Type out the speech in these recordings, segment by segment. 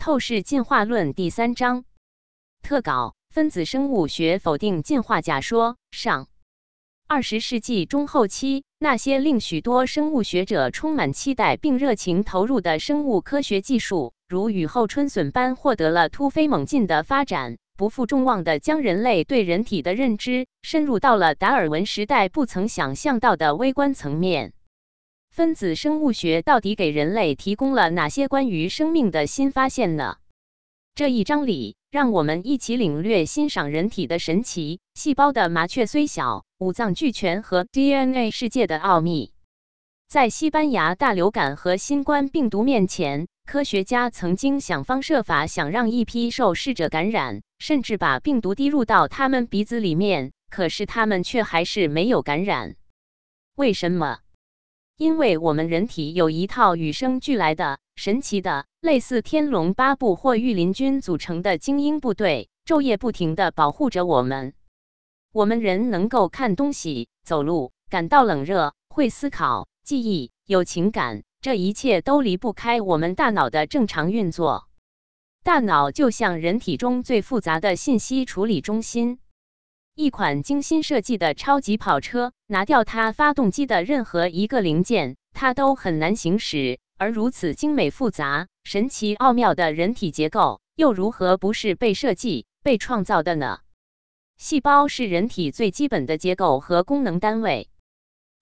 透视进化论第三章特稿：分子生物学否定进化假说。上二十世纪中后期，那些令许多生物学者充满期待并热情投入的生物科学技术，如雨后春笋般获得了突飞猛进的发展，不负众望的将人类对人体的认知深入到了达尔文时代不曾想象到的微观层面。分子生物学到底给人类提供了哪些关于生命的新发现呢？这一章里，让我们一起领略欣赏人体的神奇、细胞的麻雀虽小，五脏俱全和 DNA 世界的奥秘。在西班牙大流感和新冠病毒面前，科学家曾经想方设法想让一批受试者感染，甚至把病毒滴入到他们鼻子里面，可是他们却还是没有感染。为什么？因为我们人体有一套与生俱来的、神奇的、类似天龙八部或御林军组成的精英部队，昼夜不停地保护着我们。我们人能够看东西、走路、感到冷热、会思考、记忆、有情感，这一切都离不开我们大脑的正常运作。大脑就像人体中最复杂的信息处理中心。一款精心设计的超级跑车，拿掉它发动机的任何一个零件，它都很难行驶。而如此精美复杂、神奇奥妙的人体结构，又如何不是被设计、被创造的呢？细胞是人体最基本的结构和功能单位。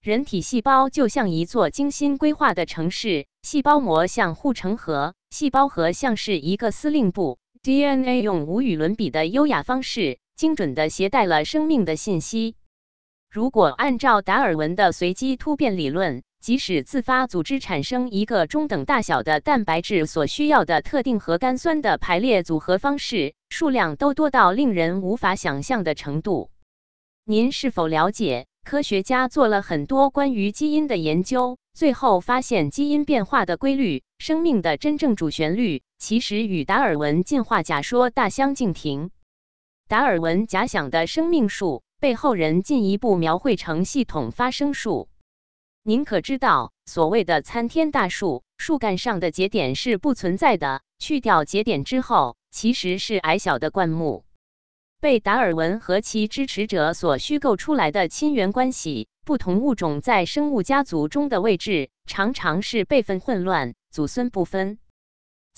人体细胞就像一座精心规划的城市，细胞膜像护城河，细胞核像是一个司令部。DNA 用无与伦比的优雅方式。精准地携带了生命的信息。如果按照达尔文的随机突变理论，即使自发组织产生一个中等大小的蛋白质所需要的特定核苷酸的排列组合方式，数量都多到令人无法想象的程度。您是否了解，科学家做了很多关于基因的研究，最后发现基因变化的规律，生命的真正主旋律，其实与达尔文进化假说大相径庭。达尔文假想的生命树被后人进一步描绘成系统发生树。您可知道，所谓的参天大树，树干上的节点是不存在的。去掉节点之后，其实是矮小的灌木。被达尔文和其支持者所虚构出来的亲缘关系，不同物种在生物家族中的位置，常常是辈分混乱、祖孙不分。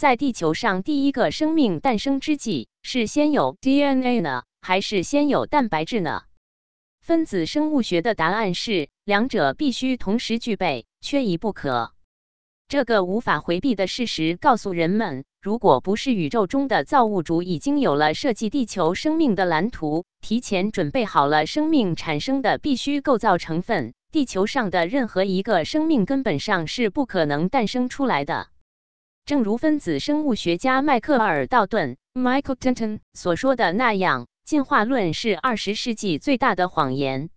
在地球上第一个生命诞生之际，是先有 DNA 呢，还是先有蛋白质呢？分子生物学的答案是，两者必须同时具备，缺一不可。这个无法回避的事实告诉人们，如果不是宇宙中的造物主已经有了设计地球生命的蓝图，提前准备好了生命产生的必须构造成分，地球上的任何一个生命根本上是不可能诞生出来的。正如分子生物学家迈克尔·道顿 （Michael Denton） 所说的那样，进化论是二十世纪最大的谎言。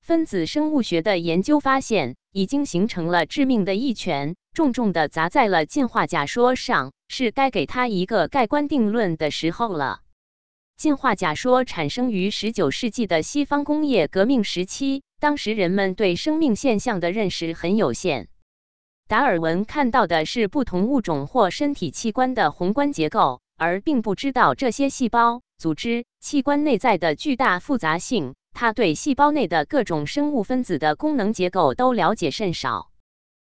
分子生物学的研究发现，已经形成了致命的一拳，重重的砸在了进化假说上，是该给他一个盖棺定论的时候了。进化假说产生于十九世纪的西方工业革命时期，当时人们对生命现象的认识很有限。达尔文看到的是不同物种或身体器官的宏观结构，而并不知道这些细胞、组织、器官内在的巨大复杂性。他对细胞内的各种生物分子的功能结构都了解甚少。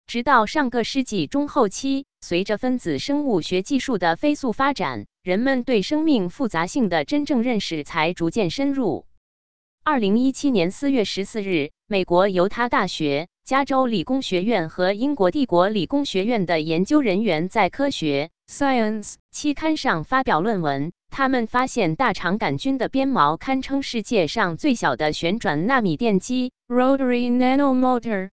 直到上个世纪中后期，随着分子生物学技术的飞速发展，人们对生命复杂性的真正认识才逐渐深入。二零一七年四月十四日，美国犹他大学。加州理工学院和英国帝国理工学院的研究人员在《科学 Science》期刊上发表论文。他们发现大肠杆菌的鞭毛堪称世界上最小的旋转纳米电机 （Rotary Nanomotor）。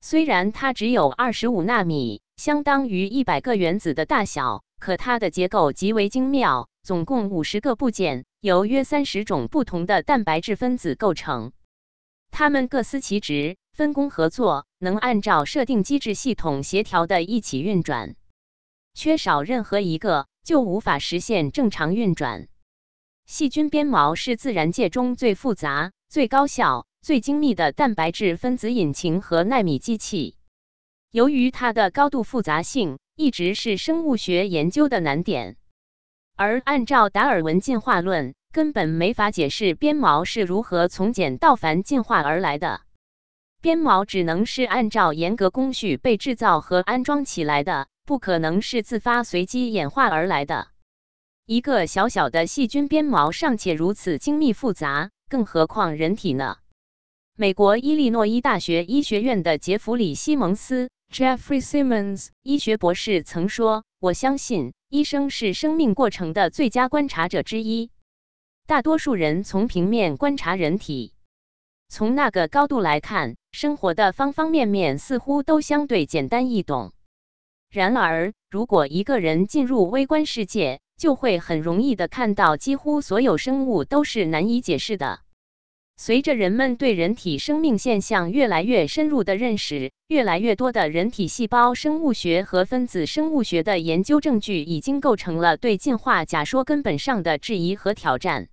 虽然它只有二十五纳米，相当于一百个原子的大小，可它的结构极为精妙，总共五十个部件，由约三十种不同的蛋白质分子构成。它们各司其职。分工合作，能按照设定机制系统协调的一起运转。缺少任何一个，就无法实现正常运转。细菌鞭毛是自然界中最复杂、最高效、最精密的蛋白质分子引擎和纳米机器。由于它的高度复杂性，一直是生物学研究的难点。而按照达尔文进化论，根本没法解释鞭毛是如何从简到繁进化而来的。鞭毛只能是按照严格工序被制造和安装起来的，不可能是自发随机演化而来的。一个小小的细菌鞭毛尚且如此精密复杂，更何况人体呢？美国伊利诺伊大学医学院的杰弗里·西蒙斯 （Jeffrey Simmons） 医学博士曾说：“我相信，医生是生命过程的最佳观察者之一。大多数人从平面观察人体。”从那个高度来看，生活的方方面面似乎都相对简单易懂。然而，如果一个人进入微观世界，就会很容易的看到，几乎所有生物都是难以解释的。随着人们对人体生命现象越来越深入的认识，越来越多的人体细胞生物学和分子生物学的研究证据已经构成了对进化假说根本上的质疑和挑战。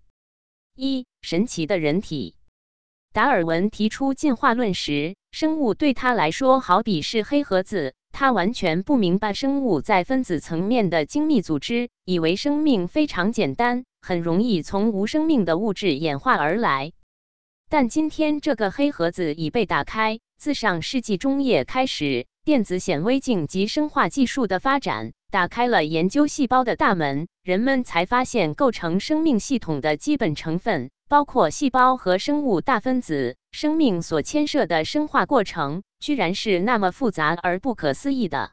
一、神奇的人体。达尔文提出进化论时，生物对他来说好比是黑盒子，他完全不明白生物在分子层面的精密组织，以为生命非常简单，很容易从无生命的物质演化而来。但今天，这个黑盒子已被打开。自上世纪中叶开始，电子显微镜及生化技术的发展打开了研究细胞的大门，人们才发现构成生命系统的基本成分。包括细胞和生物大分子，生命所牵涉的生化过程，居然是那么复杂而不可思议的。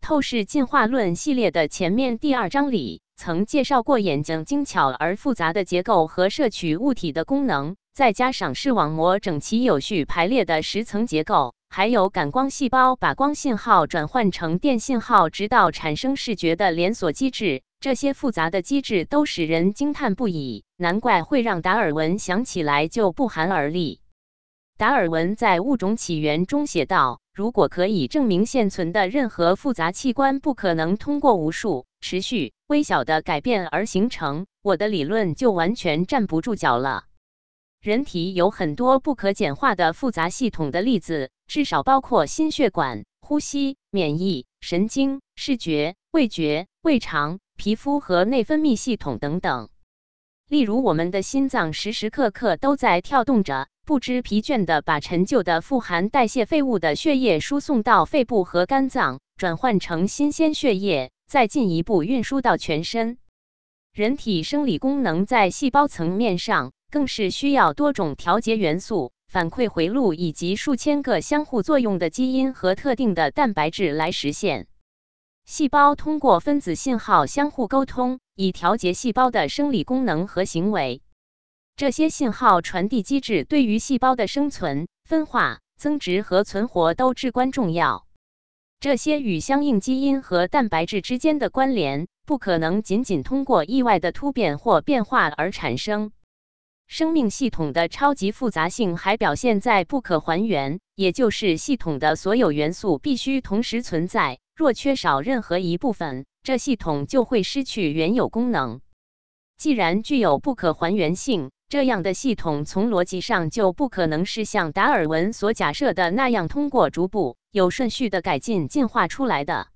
透视进化论系列的前面第二章里，曾介绍过眼睛精巧而复杂的结构和摄取物体的功能，再加上视网膜整齐有序排列的十层结构，还有感光细胞把光信号转换成电信号，直到产生视觉的连锁机制。这些复杂的机制都使人惊叹不已，难怪会让达尔文想起来就不寒而栗。达尔文在《物种起源》中写道：“如果可以证明现存的任何复杂器官不可能通过无数持续微小的改变而形成，我的理论就完全站不住脚了。”人体有很多不可简化的复杂系统的例子，至少包括心血管、呼吸、免疫、神经、视觉、味觉、胃肠。皮肤和内分泌系统等等，例如我们的心脏时时刻刻都在跳动着，不知疲倦地把陈旧的富含代谢废物的血液输送到肺部和肝脏，转换成新鲜血液，再进一步运输到全身。人体生理功能在细胞层面上，更是需要多种调节元素、反馈回路以及数千个相互作用的基因和特定的蛋白质来实现。细胞通过分子信号相互沟通，以调节细胞的生理功能和行为。这些信号传递机制对于细胞的生存、分化、增殖和存活都至关重要。这些与相应基因和蛋白质之间的关联，不可能仅仅通过意外的突变或变化而产生。生命系统的超级复杂性还表现在不可还原，也就是系统的所有元素必须同时存在。若缺少任何一部分，这系统就会失去原有功能。既然具有不可还原性，这样的系统从逻辑上就不可能是像达尔文所假设的那样通过逐步有顺序的改进进化出来的。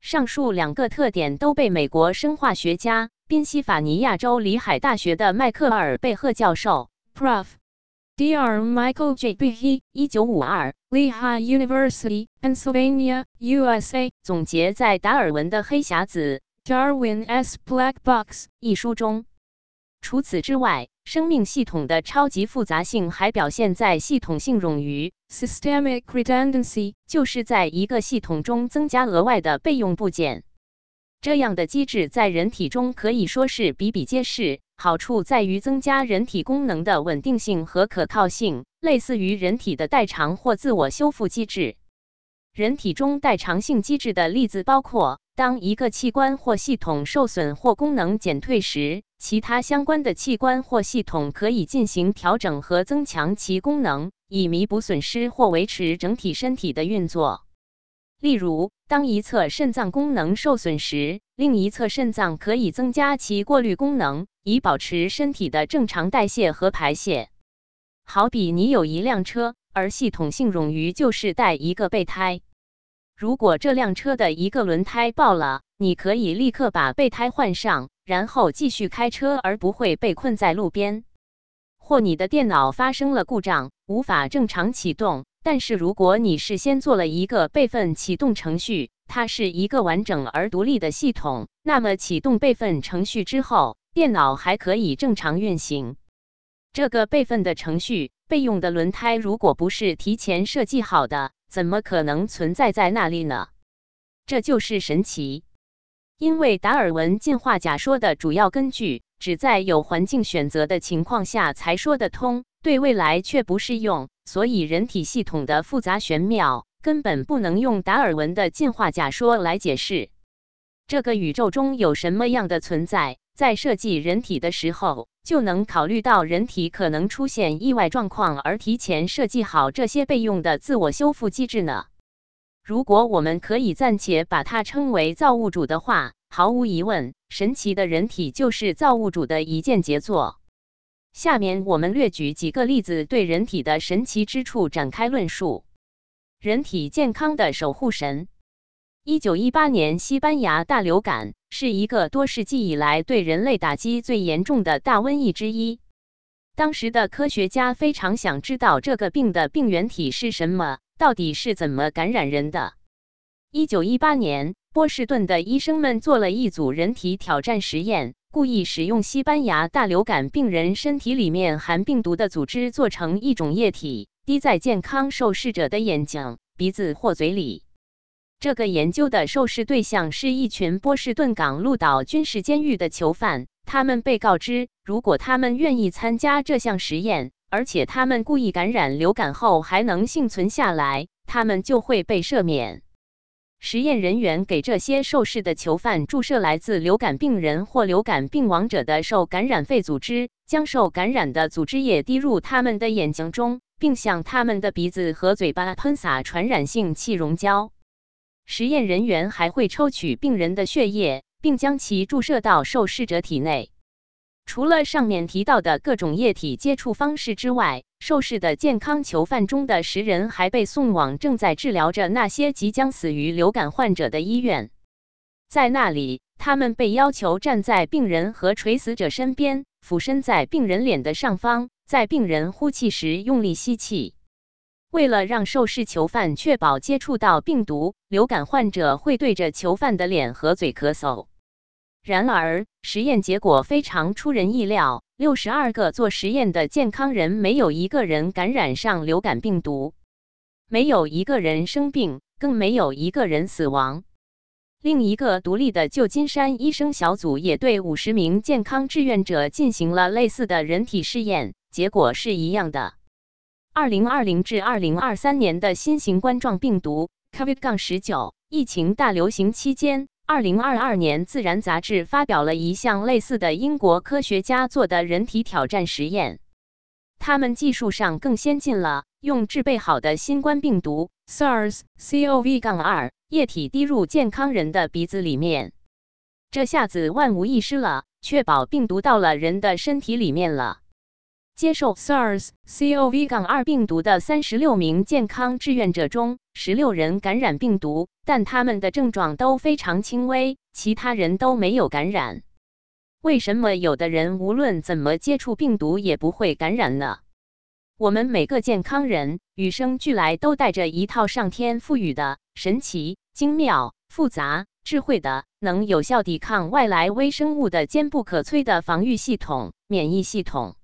上述两个特点都被美国生化学家、宾夕法尼亚州里海大学的迈克尔·贝赫教授 （Prof. Dr. Michael J. Behe，一九五二。Lehigh University, Pennsylvania, USA。总结在达尔文的《黑匣子》（Darwin's Black Box） 一书中。除此之外，生命系统的超级复杂性还表现在系统性冗余 （systemic redundancy），就是在一个系统中增加额外的备用部件。这样的机制在人体中可以说是比比皆是。好处在于增加人体功能的稳定性和可靠性，类似于人体的代偿或自我修复机制。人体中代偿性机制的例子包括：当一个器官或系统受损或功能减退时，其他相关的器官或系统可以进行调整和增强其功能，以弥补损失或维持整体身体的运作。例如，当一侧肾脏功能受损时，另一侧肾脏可以增加其过滤功能，以保持身体的正常代谢和排泄。好比你有一辆车，而系统性冗余就是带一个备胎。如果这辆车的一个轮胎爆了，你可以立刻把备胎换上，然后继续开车，而不会被困在路边。或你的电脑发生了故障，无法正常启动。但是如果你事先做了一个备份启动程序，它是一个完整而独立的系统，那么启动备份程序之后，电脑还可以正常运行。这个备份的程序备用的轮胎如果不是提前设计好的，怎么可能存在在那里呢？这就是神奇。因为达尔文进化假说的主要根据只在有环境选择的情况下才说得通，对未来却不适用，所以人体系统的复杂玄妙根本不能用达尔文的进化假说来解释。这个宇宙中有什么样的存在，在设计人体的时候就能考虑到人体可能出现意外状况，而提前设计好这些备用的自我修复机制呢？如果我们可以暂且把它称为造物主的话，毫无疑问，神奇的人体就是造物主的一件杰作。下面我们略举几个例子，对人体的神奇之处展开论述。人体健康的守护神。一九一八年西班牙大流感是一个多世纪以来对人类打击最严重的大瘟疫之一。当时的科学家非常想知道这个病的病原体是什么。到底是怎么感染人的？一九一八年，波士顿的医生们做了一组人体挑战实验，故意使用西班牙大流感病人身体里面含病毒的组织做成一种液体，滴在健康受试者的眼睛、鼻子或嘴里。这个研究的受试对象是一群波士顿港鹿岛军事监狱的囚犯，他们被告知，如果他们愿意参加这项实验。而且他们故意感染流感后还能幸存下来，他们就会被赦免。实验人员给这些受试的囚犯注射来自流感病人或流感病亡者的受感染肺组织，将受感染的组织液滴入他们的眼睛中，并向他们的鼻子和嘴巴喷洒传染性气溶胶。实验人员还会抽取病人的血液，并将其注射到受试者体内。除了上面提到的各种液体接触方式之外，受试的健康囚犯中的十人还被送往正在治疗着那些即将死于流感患者的医院。在那里，他们被要求站在病人和垂死者身边，俯身在病人脸的上方，在病人呼气时用力吸气。为了让受试囚犯确保接触到病毒，流感患者会对着囚犯的脸和嘴咳嗽。然而，实验结果非常出人意料：六十二个做实验的健康人没有一个人感染上流感病毒，没有一个人生病，更没有一个人死亡。另一个独立的旧金山医生小组也对五十名健康志愿者进行了类似的人体试验，结果是一样的。二零二零至二零二三年的新型冠状病毒 COVID-19 疫情大流行期间。二零二二年，《自然》杂志发表了一项类似的英国科学家做的人体挑战实验。他们技术上更先进了，用制备好的新冠病毒 SARS-CoV-2 液体滴入健康人的鼻子里面，这下子万无一失了，确保病毒到了人的身体里面了。接受 SARS-CoV-2 病毒的三十六名健康志愿者中，十六人感染病毒，但他们的症状都非常轻微，其他人都没有感染。为什么有的人无论怎么接触病毒也不会感染呢？我们每个健康人与生俱来都带着一套上天赋予的神奇、精妙、复杂、智慧的、能有效抵抗外来微生物的坚不可摧的防御系统——免疫系统。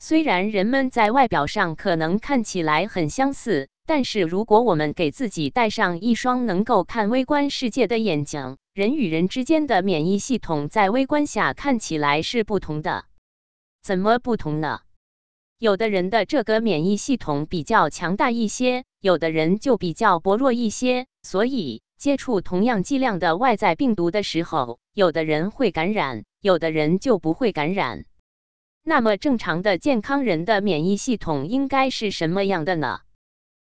虽然人们在外表上可能看起来很相似，但是如果我们给自己戴上一双能够看微观世界的眼睛，人与人之间的免疫系统在微观下看起来是不同的。怎么不同呢？有的人的这个免疫系统比较强大一些，有的人就比较薄弱一些。所以，接触同样剂量的外在病毒的时候，有的人会感染，有的人就不会感染。那么，正常的健康人的免疫系统应该是什么样的呢？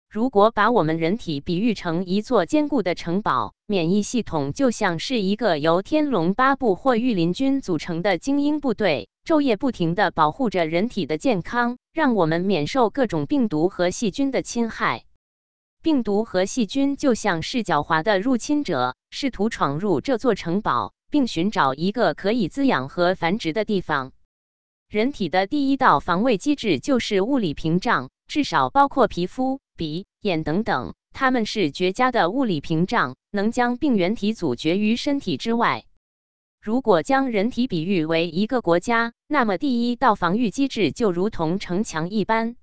如果把我们人体比喻成一座坚固的城堡，免疫系统就像是一个由天龙八部或御林军组成的精英部队，昼夜不停地保护着人体的健康，让我们免受各种病毒和细菌的侵害。病毒和细菌就像是狡猾的入侵者，试图闯入这座城堡，并寻找一个可以滋养和繁殖的地方。人体的第一道防卫机制就是物理屏障，至少包括皮肤、鼻、眼等等，它们是绝佳的物理屏障，能将病原体阻绝于身体之外。如果将人体比喻为一个国家，那么第一道防御机制就如同城墙一般。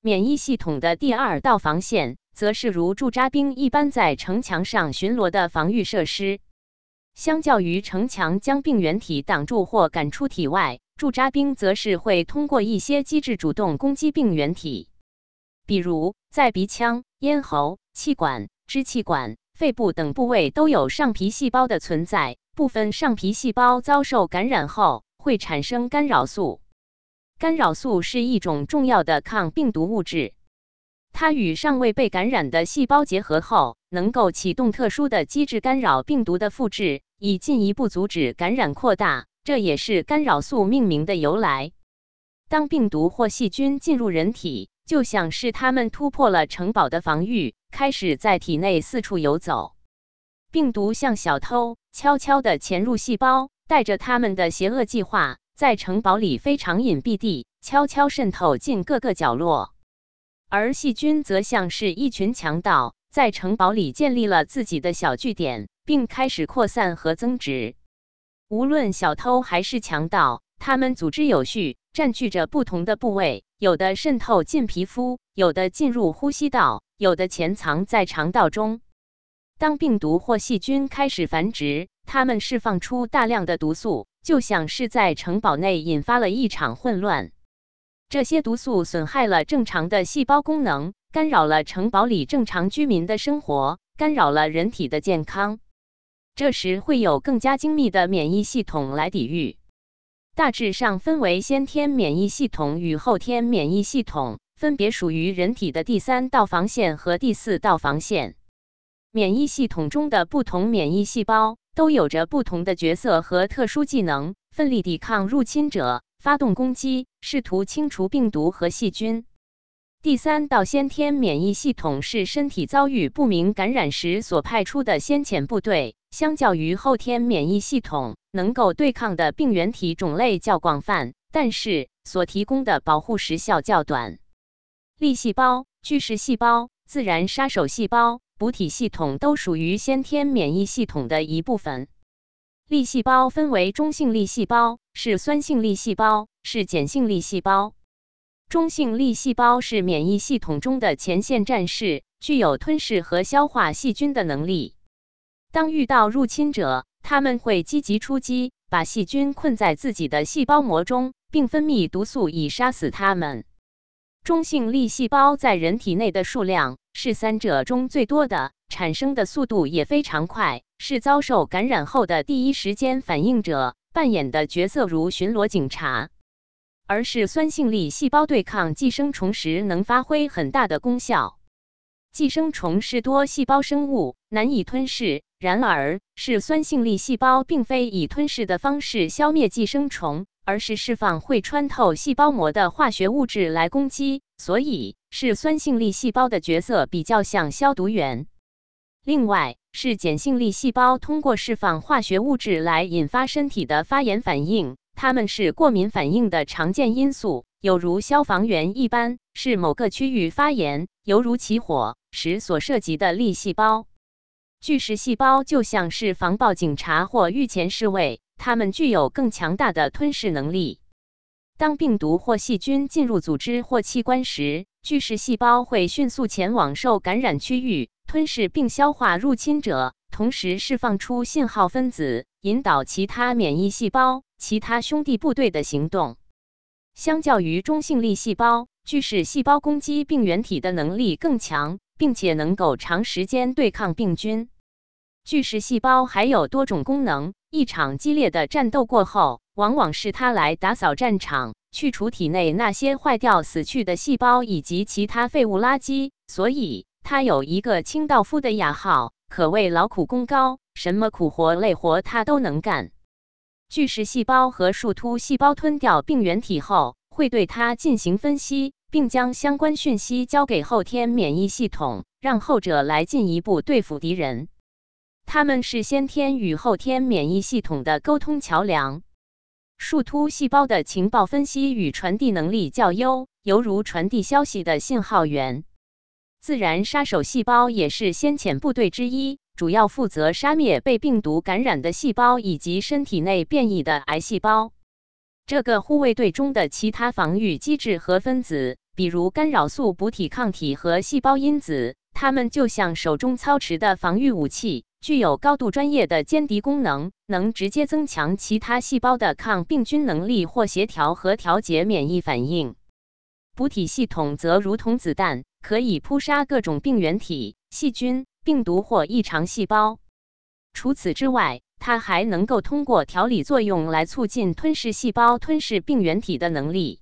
免疫系统的第二道防线，则是如驻扎兵一般在城墙上巡逻的防御设施。相较于城墙将病原体挡住或赶出体外，驻扎兵则是会通过一些机制主动攻击病原体。比如，在鼻腔、咽喉、气管、支气管、肺部等部位都有上皮细胞的存在。部分上皮细胞遭受感染后，会产生干扰素。干扰素是一种重要的抗病毒物质，它与尚未被感染的细胞结合后，能够启动特殊的机制干扰病毒的复制，以进一步阻止感染扩大。这也是干扰素命名的由来。当病毒或细菌进入人体，就像是它们突破了城堡的防御，开始在体内四处游走。病毒像小偷，悄悄地潜入细胞，带着他们的邪恶计划，在城堡里非常隐蔽地悄悄渗透进各个角落。而细菌则像是一群强盗，在城堡里建立了自己的小据点，并开始扩散和增殖。无论小偷还是强盗，他们组织有序，占据着不同的部位，有的渗透进皮肤，有的进入呼吸道，有的潜藏在肠道中。当病毒或细菌开始繁殖，它们释放出大量的毒素，就像是在城堡内引发了一场混乱。这些毒素损害了正常的细胞功能，干扰了城堡里正常居民的生活，干扰了人体的健康。这时会有更加精密的免疫系统来抵御。大致上分为先天免疫系统与后天免疫系统，分别属于人体的第三道防线和第四道防线。免疫系统中的不同免疫细胞都有着不同的角色和特殊技能，奋力抵抗入侵者，发动攻击，试图清除病毒和细菌。第三道先天免疫系统是身体遭遇不明感染时所派出的先遣部队，相较于后天免疫系统，能够对抗的病原体种类较广泛，但是所提供的保护时效较短。粒细胞、巨噬细胞、自然杀手细胞。补体系统都属于先天免疫系统的一部分。粒细胞分为中性粒细胞、是酸性粒细胞、是碱性粒细胞。中性粒细胞是免疫系统中的前线战士，具有吞噬和消化细菌的能力。当遇到入侵者，他们会积极出击，把细菌困在自己的细胞膜中，并分泌毒素以杀死它们。中性粒细胞在人体内的数量是三者中最多的，产生的速度也非常快，是遭受感染后的第一时间反应者，扮演的角色如巡逻警察。而是酸性粒细胞对抗寄生虫时能发挥很大的功效。寄生虫是多细胞生物，难以吞噬。然而，是酸性粒细胞并非以吞噬的方式消灭寄生虫。而是释放会穿透细胞膜的化学物质来攻击，所以是酸性粒细胞的角色比较像消毒员。另外，是碱性粒细胞通过释放化学物质来引发身体的发炎反应，它们是过敏反应的常见因素，有如消防员一般，是某个区域发炎，犹如起火时所涉及的粒细胞。巨噬细胞就像是防暴警察或御前侍卫。它们具有更强大的吞噬能力。当病毒或细菌进入组织或器官时，巨噬细胞会迅速前往受感染区域，吞噬并消化入侵者，同时释放出信号分子，引导其他免疫细胞、其他兄弟部队的行动。相较于中性粒细胞，巨噬细胞攻击病原体的能力更强，并且能够长时间对抗病菌。巨噬细胞还有多种功能。一场激烈的战斗过后，往往是它来打扫战场，去除体内那些坏掉、死去的细胞以及其他废物垃圾。所以，它有一个清道夫的雅号，可谓劳苦功高，什么苦活累活它都能干。巨噬细胞和树突细胞吞掉病原体后，会对它进行分析，并将相关讯息交给后天免疫系统，让后者来进一步对付敌人。他们是先天与后天免疫系统的沟通桥梁。树突细胞的情报分析与传递能力较优，犹如传递消息的信号源。自然杀手细胞也是先遣部队之一，主要负责杀灭被病毒感染的细胞以及身体内变异的癌细胞。这个护卫队中的其他防御机制和分子，比如干扰素补体抗体和细胞因子，它们就像手中操持的防御武器。具有高度专业的歼敌功能，能直接增强其他细胞的抗病菌能力或协调和调节免疫反应。补体系统则如同子弹，可以扑杀各种病原体、细菌、病毒或异常细胞。除此之外，它还能够通过调理作用来促进吞噬细胞吞噬病原体的能力。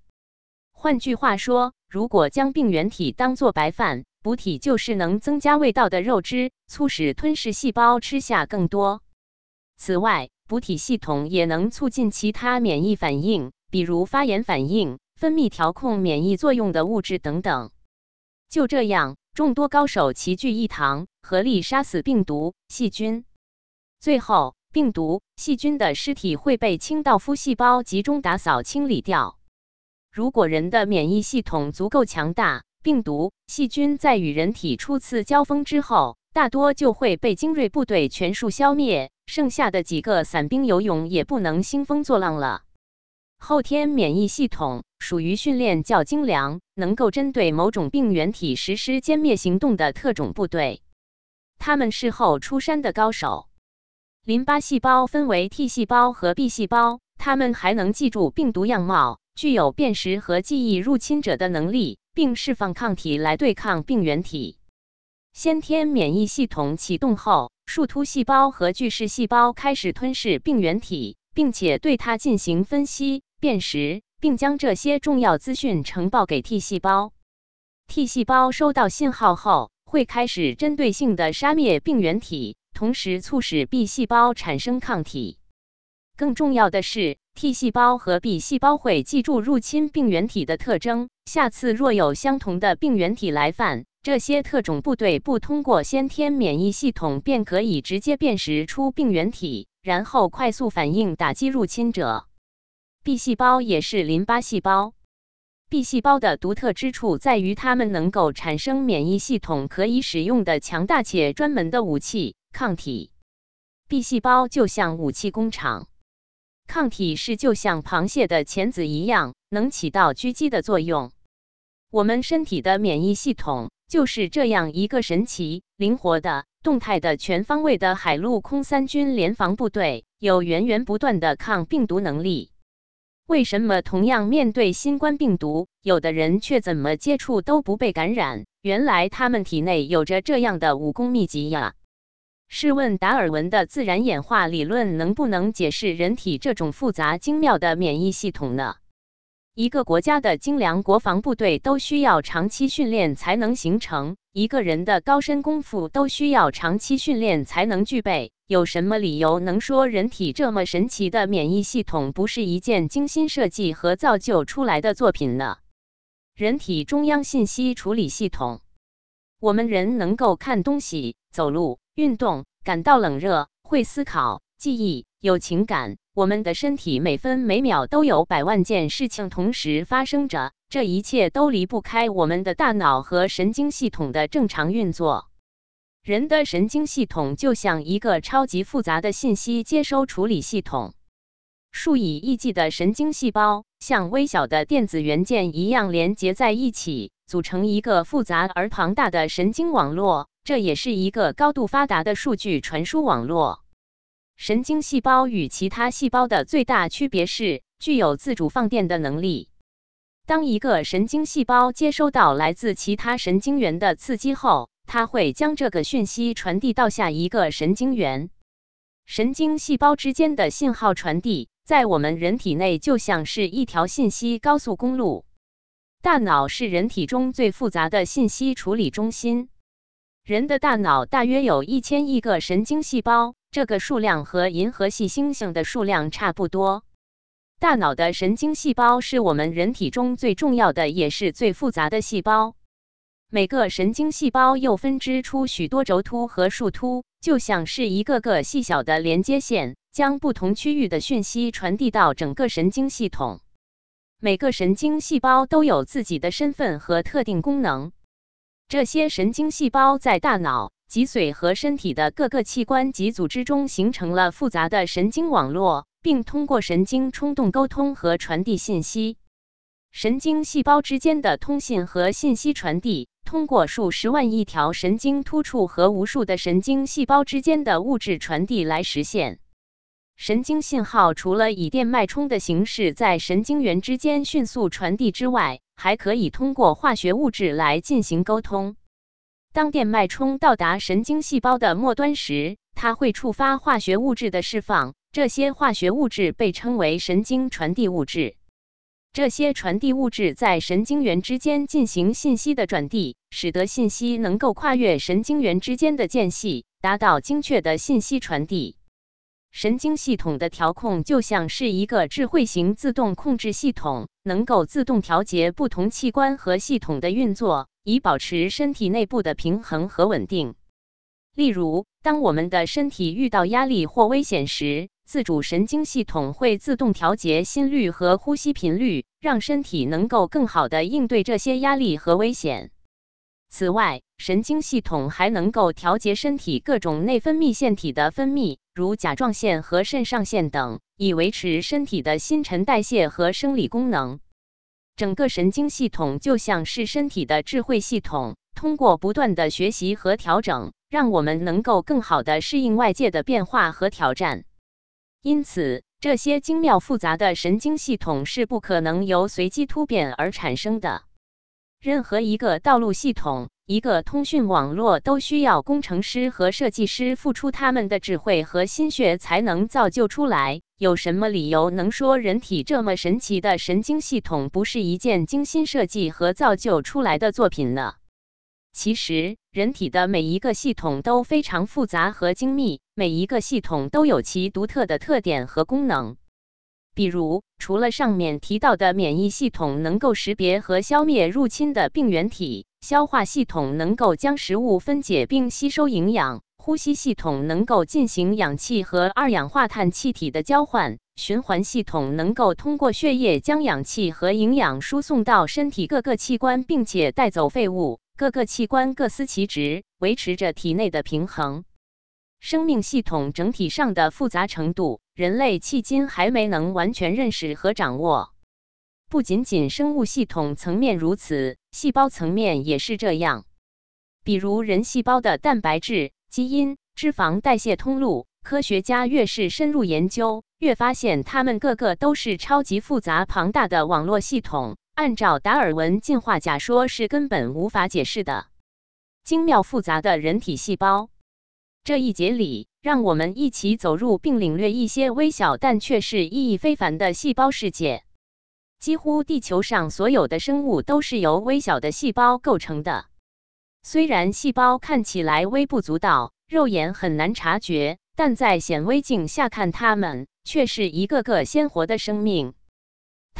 换句话说，如果将病原体当作白饭，补体就是能增加味道的肉汁，促使吞噬细胞吃下更多。此外，补体系统也能促进其他免疫反应，比如发炎反应、分泌调控免疫作用的物质等等。就这样，众多高手齐聚一堂，合力杀死病毒、细菌。最后，病毒、细菌的尸体会被清道夫细胞集中打扫清理掉。如果人的免疫系统足够强大，病毒、细菌在与人体初次交锋之后，大多就会被精锐部队全数消灭，剩下的几个散兵游勇也不能兴风作浪了。后天免疫系统属于训练较精良、能够针对某种病原体实施歼灭行动的特种部队，他们是后出山的高手。淋巴细胞分为 T 细胞和 B 细胞，它们还能记住病毒样貌，具有辨识和记忆入侵者的能力。并释放抗体来对抗病原体。先天免疫系统启动后，树突细胞和巨噬细胞开始吞噬病原体，并且对它进行分析、辨识，并将这些重要资讯呈报给 T 细胞。T 细胞收到信号后，会开始针对性的杀灭病原体，同时促使 B 细胞产生抗体。更重要的是，T 细胞和 B 细胞会记住入侵病原体的特征。下次若有相同的病原体来犯，这些特种部队不通过先天免疫系统便可以直接辨识出病原体，然后快速反应打击入侵者。B 细胞也是淋巴细胞。B 细胞的独特之处在于，它们能够产生免疫系统可以使用的强大且专门的武器——抗体。B 细胞就像武器工厂。抗体是就像螃蟹的钳子一样，能起到狙击的作用。我们身体的免疫系统就是这样一个神奇、灵活的、动态的、全方位的海陆空三军联防部队，有源源不断的抗病毒能力。为什么同样面对新冠病毒，有的人却怎么接触都不被感染？原来他们体内有着这样的武功秘籍呀！试问达尔文的自然演化理论能不能解释人体这种复杂精妙的免疫系统呢？一个国家的精良国防部队都需要长期训练才能形成，一个人的高深功夫都需要长期训练才能具备。有什么理由能说人体这么神奇的免疫系统不是一件精心设计和造就出来的作品呢？人体中央信息处理系统，我们人能够看东西、走路。运动、感到冷热、会思考、记忆、有情感。我们的身体每分每秒都有百万件事情同时发生着，这一切都离不开我们的大脑和神经系统的正常运作。人的神经系统就像一个超级复杂的信息接收处理系统，数以亿计的神经细胞像微小的电子元件一样连接在一起，组成一个复杂而庞大的神经网络。这也是一个高度发达的数据传输网络。神经细胞与其他细胞的最大区别是具有自主放电的能力。当一个神经细胞接收到来自其他神经元的刺激后，它会将这个讯息传递到下一个神经元。神经细胞之间的信号传递，在我们人体内就像是一条信息高速公路。大脑是人体中最复杂的信息处理中心。人的大脑大约有一千亿个神经细胞，这个数量和银河系星星的数量差不多。大脑的神经细胞是我们人体中最重要的，也是最复杂的细胞。每个神经细胞又分支出许多轴突和树突，就像是一个个细小的连接线，将不同区域的讯息传递到整个神经系统。每个神经细胞都有自己的身份和特定功能。这些神经细胞在大脑、脊髓和身体的各个器官及组织中形成了复杂的神经网络，并通过神经冲动沟通和传递信息。神经细胞之间的通信和信息传递。通过数十万亿条神经突触和无数的神经细胞之间的物质传递来实现。神经信号除了以电脉冲的形式在神经元之间迅速传递之外，还可以通过化学物质来进行沟通。当电脉冲到达神经细胞的末端时，它会触发化学物质的释放，这些化学物质被称为神经传递物质。这些传递物质在神经元之间进行信息的转递，使得信息能够跨越神经元之间的间隙，达到精确的信息传递。神经系统的调控就像是一个智慧型自动控制系统，能够自动调节不同器官和系统的运作，以保持身体内部的平衡和稳定。例如，当我们的身体遇到压力或危险时，自主神经系统会自动调节心率和呼吸频率，让身体能够更好地应对这些压力和危险。此外，神经系统还能够调节身体各种内分泌腺体的分泌，如甲状腺和肾上腺等，以维持身体的新陈代谢和生理功能。整个神经系统就像是身体的智慧系统，通过不断的学习和调整，让我们能够更好地适应外界的变化和挑战。因此，这些精妙复杂的神经系统是不可能由随机突变而产生的。任何一个道路系统、一个通讯网络，都需要工程师和设计师付出他们的智慧和心血才能造就出来。有什么理由能说人体这么神奇的神经系统不是一件精心设计和造就出来的作品呢？其实，人体的每一个系统都非常复杂和精密，每一个系统都有其独特的特点和功能。比如，除了上面提到的免疫系统能够识别和消灭入侵的病原体，消化系统能够将食物分解并吸收营养，呼吸系统能够进行氧气和二氧化碳气体的交换，循环系统能够通过血液将氧气和营养输送到身体各个器官，并且带走废物。各个器官各司其职，维持着体内的平衡。生命系统整体上的复杂程度，人类迄今还没能完全认识和掌握。不仅仅生物系统层面如此，细胞层面也是这样。比如人细胞的蛋白质、基因、脂肪代谢通路，科学家越是深入研究，越发现它们个个都是超级复杂庞大的网络系统。按照达尔文进化假说，是根本无法解释的精妙复杂的人体细胞。这一节里，让我们一起走入并领略一些微小但却是意义非凡的细胞世界。几乎地球上所有的生物都是由微小的细胞构成的。虽然细胞看起来微不足道，肉眼很难察觉，但在显微镜下看，它们却是一个个鲜活的生命。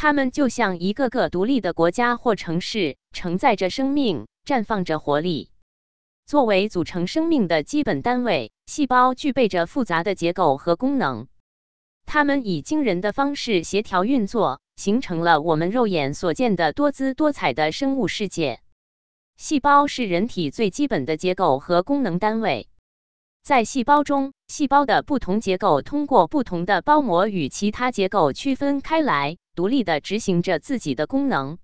它们就像一个个独立的国家或城市，承载着生命，绽放着活力。作为组成生命的基本单位，细胞具备着复杂的结构和功能。它们以惊人的方式协调运作，形成了我们肉眼所见的多姿多彩的生物世界。细胞是人体最基本的结构和功能单位。在细胞中，细胞的不同结构通过不同的包膜与其他结构区分开来。独立的执行着自己的功能。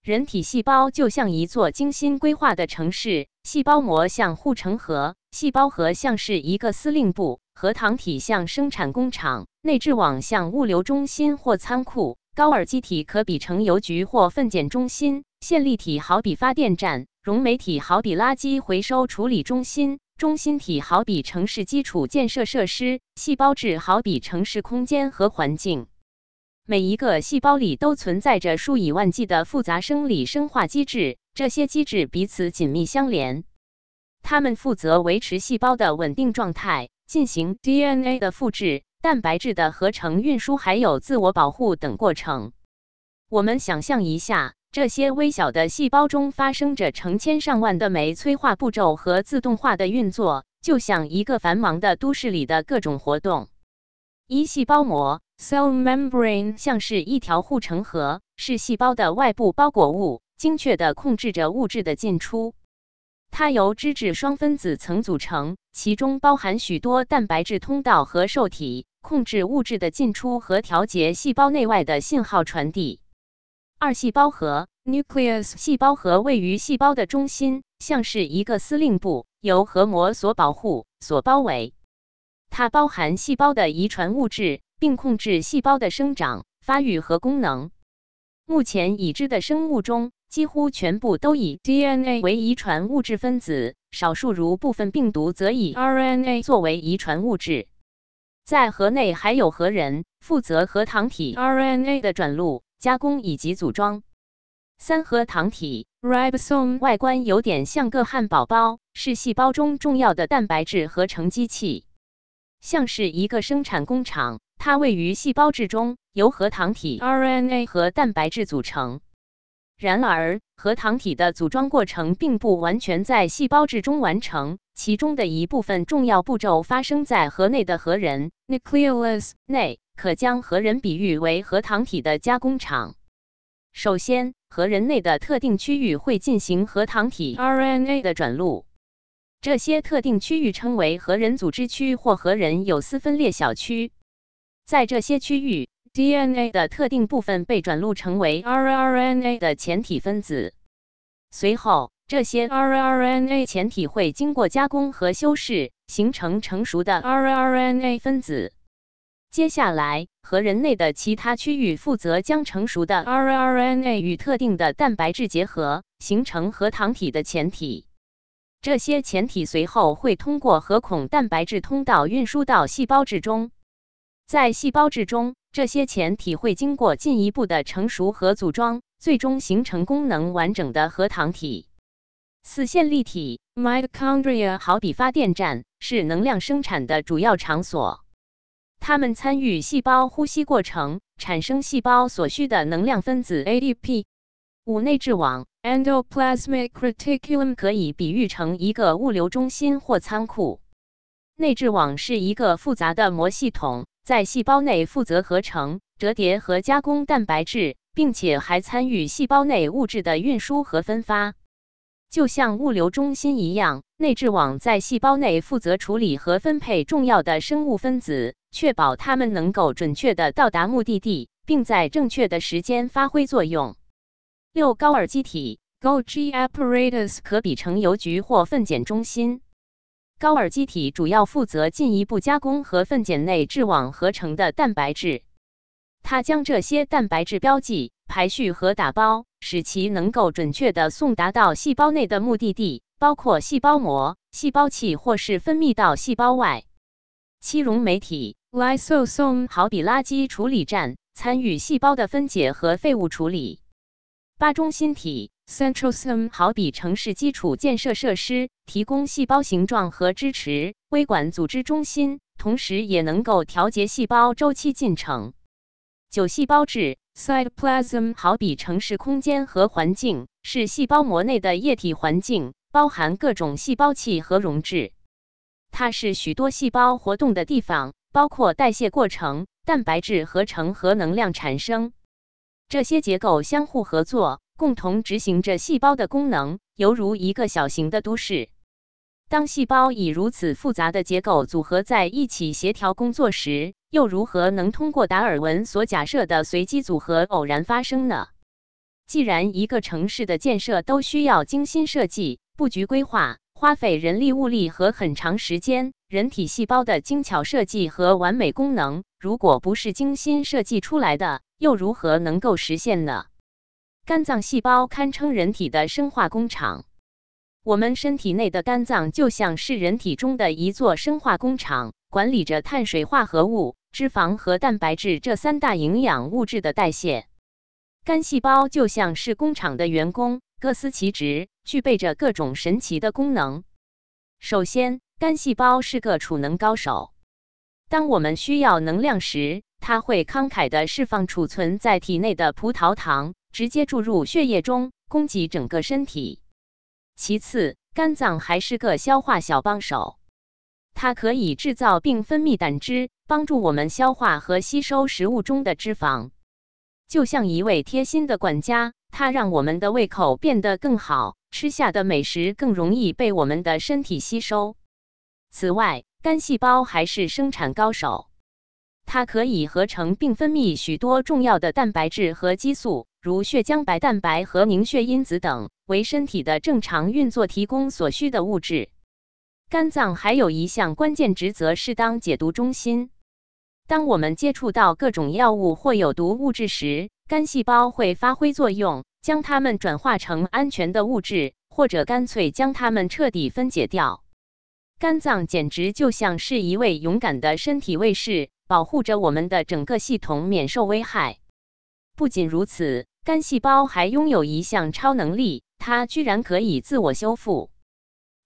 人体细胞就像一座精心规划的城市，细胞膜像护城河，细胞核像是一个司令部，核糖体像生产工厂，内质网像物流中心或仓库，高尔基体可比成邮局或分拣中心，线粒体好比发电站，溶酶体好比垃圾回收处理中心，中心体好比城市基础建设设施，细胞质好比城市空间和环境。每一个细胞里都存在着数以万计的复杂生理生化机制，这些机制彼此紧密相连。它们负责维持细胞的稳定状态，进行 DNA 的复制、蛋白质的合成、运输还有自我保护等过程。我们想象一下，这些微小的细胞中发生着成千上万的酶催化步骤和自动化的运作，就像一个繁忙的都市里的各种活动。一细胞膜 （cell membrane） 像是一条护城河，是细胞的外部包裹物，精确地控制着物质的进出。它由脂质双分子层组成，其中包含许多蛋白质通道和受体，控制物质的进出和调节细胞内外的信号传递。二细胞核 （nucleus） 细胞核位于细胞的中心，像是一个司令部，由核膜所保护、所包围。它包含细胞的遗传物质，并控制细胞的生长、发育和功能。目前已知的生物中，几乎全部都以 DNA 为遗传物质分子，少数如部分病毒则以 RNA 作为遗传物质。在核内还有核仁，负责核糖体 RNA 的转录。加工以及组装三核糖体 ribosome 外观有点像个汉堡包，是细胞中重要的蛋白质合成机器，像是一个生产工厂。它位于细胞质中，由核糖体 RNA 和蛋白质组成。然而，核糖体的组装过程并不完全在细胞质中完成，其中的一部分重要步骤发生在核内的核仁 nucleus 内。可将核仁比喻为核糖体的加工厂。首先，核仁内的特定区域会进行核糖体 RNA 的转录，这些特定区域称为核仁组织区或核仁有丝分裂小区。在这些区域，DNA 的特定部分被转录成为 rRNA 的前体分子。随后，这些 rRNA 前体会经过加工和修饰，形成成熟的 rRNA 分子。接下来，核仁内的其他区域负责将成熟的 rRNA 与特定的蛋白质结合，形成核糖体的前体。这些前体随后会通过核孔蛋白质通道运输到细胞质中。在细胞质中，这些前体会经过进一步的成熟和组装，最终形成功能完整的核糖体。四线粒体 mitochondria 好比发电站，是能量生产的主要场所。它们参与细胞呼吸过程，产生细胞所需的能量分子 ATP。五内质网 （Endoplasmic Reticulum） 可以比喻成一个物流中心或仓库。内质网是一个复杂的膜系统，在细胞内负责合成、折叠和加工蛋白质，并且还参与细胞内物质的运输和分发。就像物流中心一样，内质网在细胞内负责处理和分配重要的生物分子。确保它们能够准确的到达目的地，并在正确的时间发挥作用。六高尔基体 （Golgi apparatus） 可比成邮局或分拣中心。高尔基体主要负责进一步加工和分拣内质网合成的蛋白质。它将这些蛋白质标记、排序和打包，使其能够准确的送达到细胞内的目的地，包括细胞膜、细胞器，或是分泌到细胞外。七溶酶体。lysosome 好比垃圾处理站，参与细胞的分解和废物处理。八中心体 centrosome 好比城市基础建设设施，提供细胞形状和支持。微管组织中心，同时也能够调节细胞周期进程。九细胞质 cytoplasm 好比城市空间和环境，是细胞膜内的液体环境，包含各种细胞器和溶质。它是许多细胞活动的地方。包括代谢过程、蛋白质合成和能量产生，这些结构相互合作，共同执行着细胞的功能，犹如一个小型的都市。当细胞以如此复杂的结构组合在一起协调工作时，又如何能通过达尔文所假设的随机组合偶然发生呢？既然一个城市的建设都需要精心设计、布局规划。花费人力物力和很长时间，人体细胞的精巧设计和完美功能，如果不是精心设计出来的，又如何能够实现呢？肝脏细胞堪称人体的生化工厂。我们身体内的肝脏就像是人体中的一座生化工厂，管理着碳水化合物、脂肪和蛋白质这三大营养物质的代谢。肝细胞就像是工厂的员工。各司其职，具备着各种神奇的功能。首先，肝细胞是个储能高手。当我们需要能量时，它会慷慨地释放储存在体内的葡萄糖，直接注入血液中，供给整个身体。其次，肝脏还是个消化小帮手，它可以制造并分泌胆汁，帮助我们消化和吸收食物中的脂肪。就像一位贴心的管家，它让我们的胃口变得更好，吃下的美食更容易被我们的身体吸收。此外，肝细胞还是生产高手，它可以合成并分泌许多重要的蛋白质和激素，如血浆白蛋白和凝血因子等，为身体的正常运作提供所需的物质。肝脏还有一项关键职责是当解毒中心。当我们接触到各种药物或有毒物质时，肝细胞会发挥作用，将它们转化成安全的物质，或者干脆将它们彻底分解掉。肝脏简直就像是一位勇敢的身体卫士，保护着我们的整个系统免受危害。不仅如此，肝细胞还拥有一项超能力，它居然可以自我修复。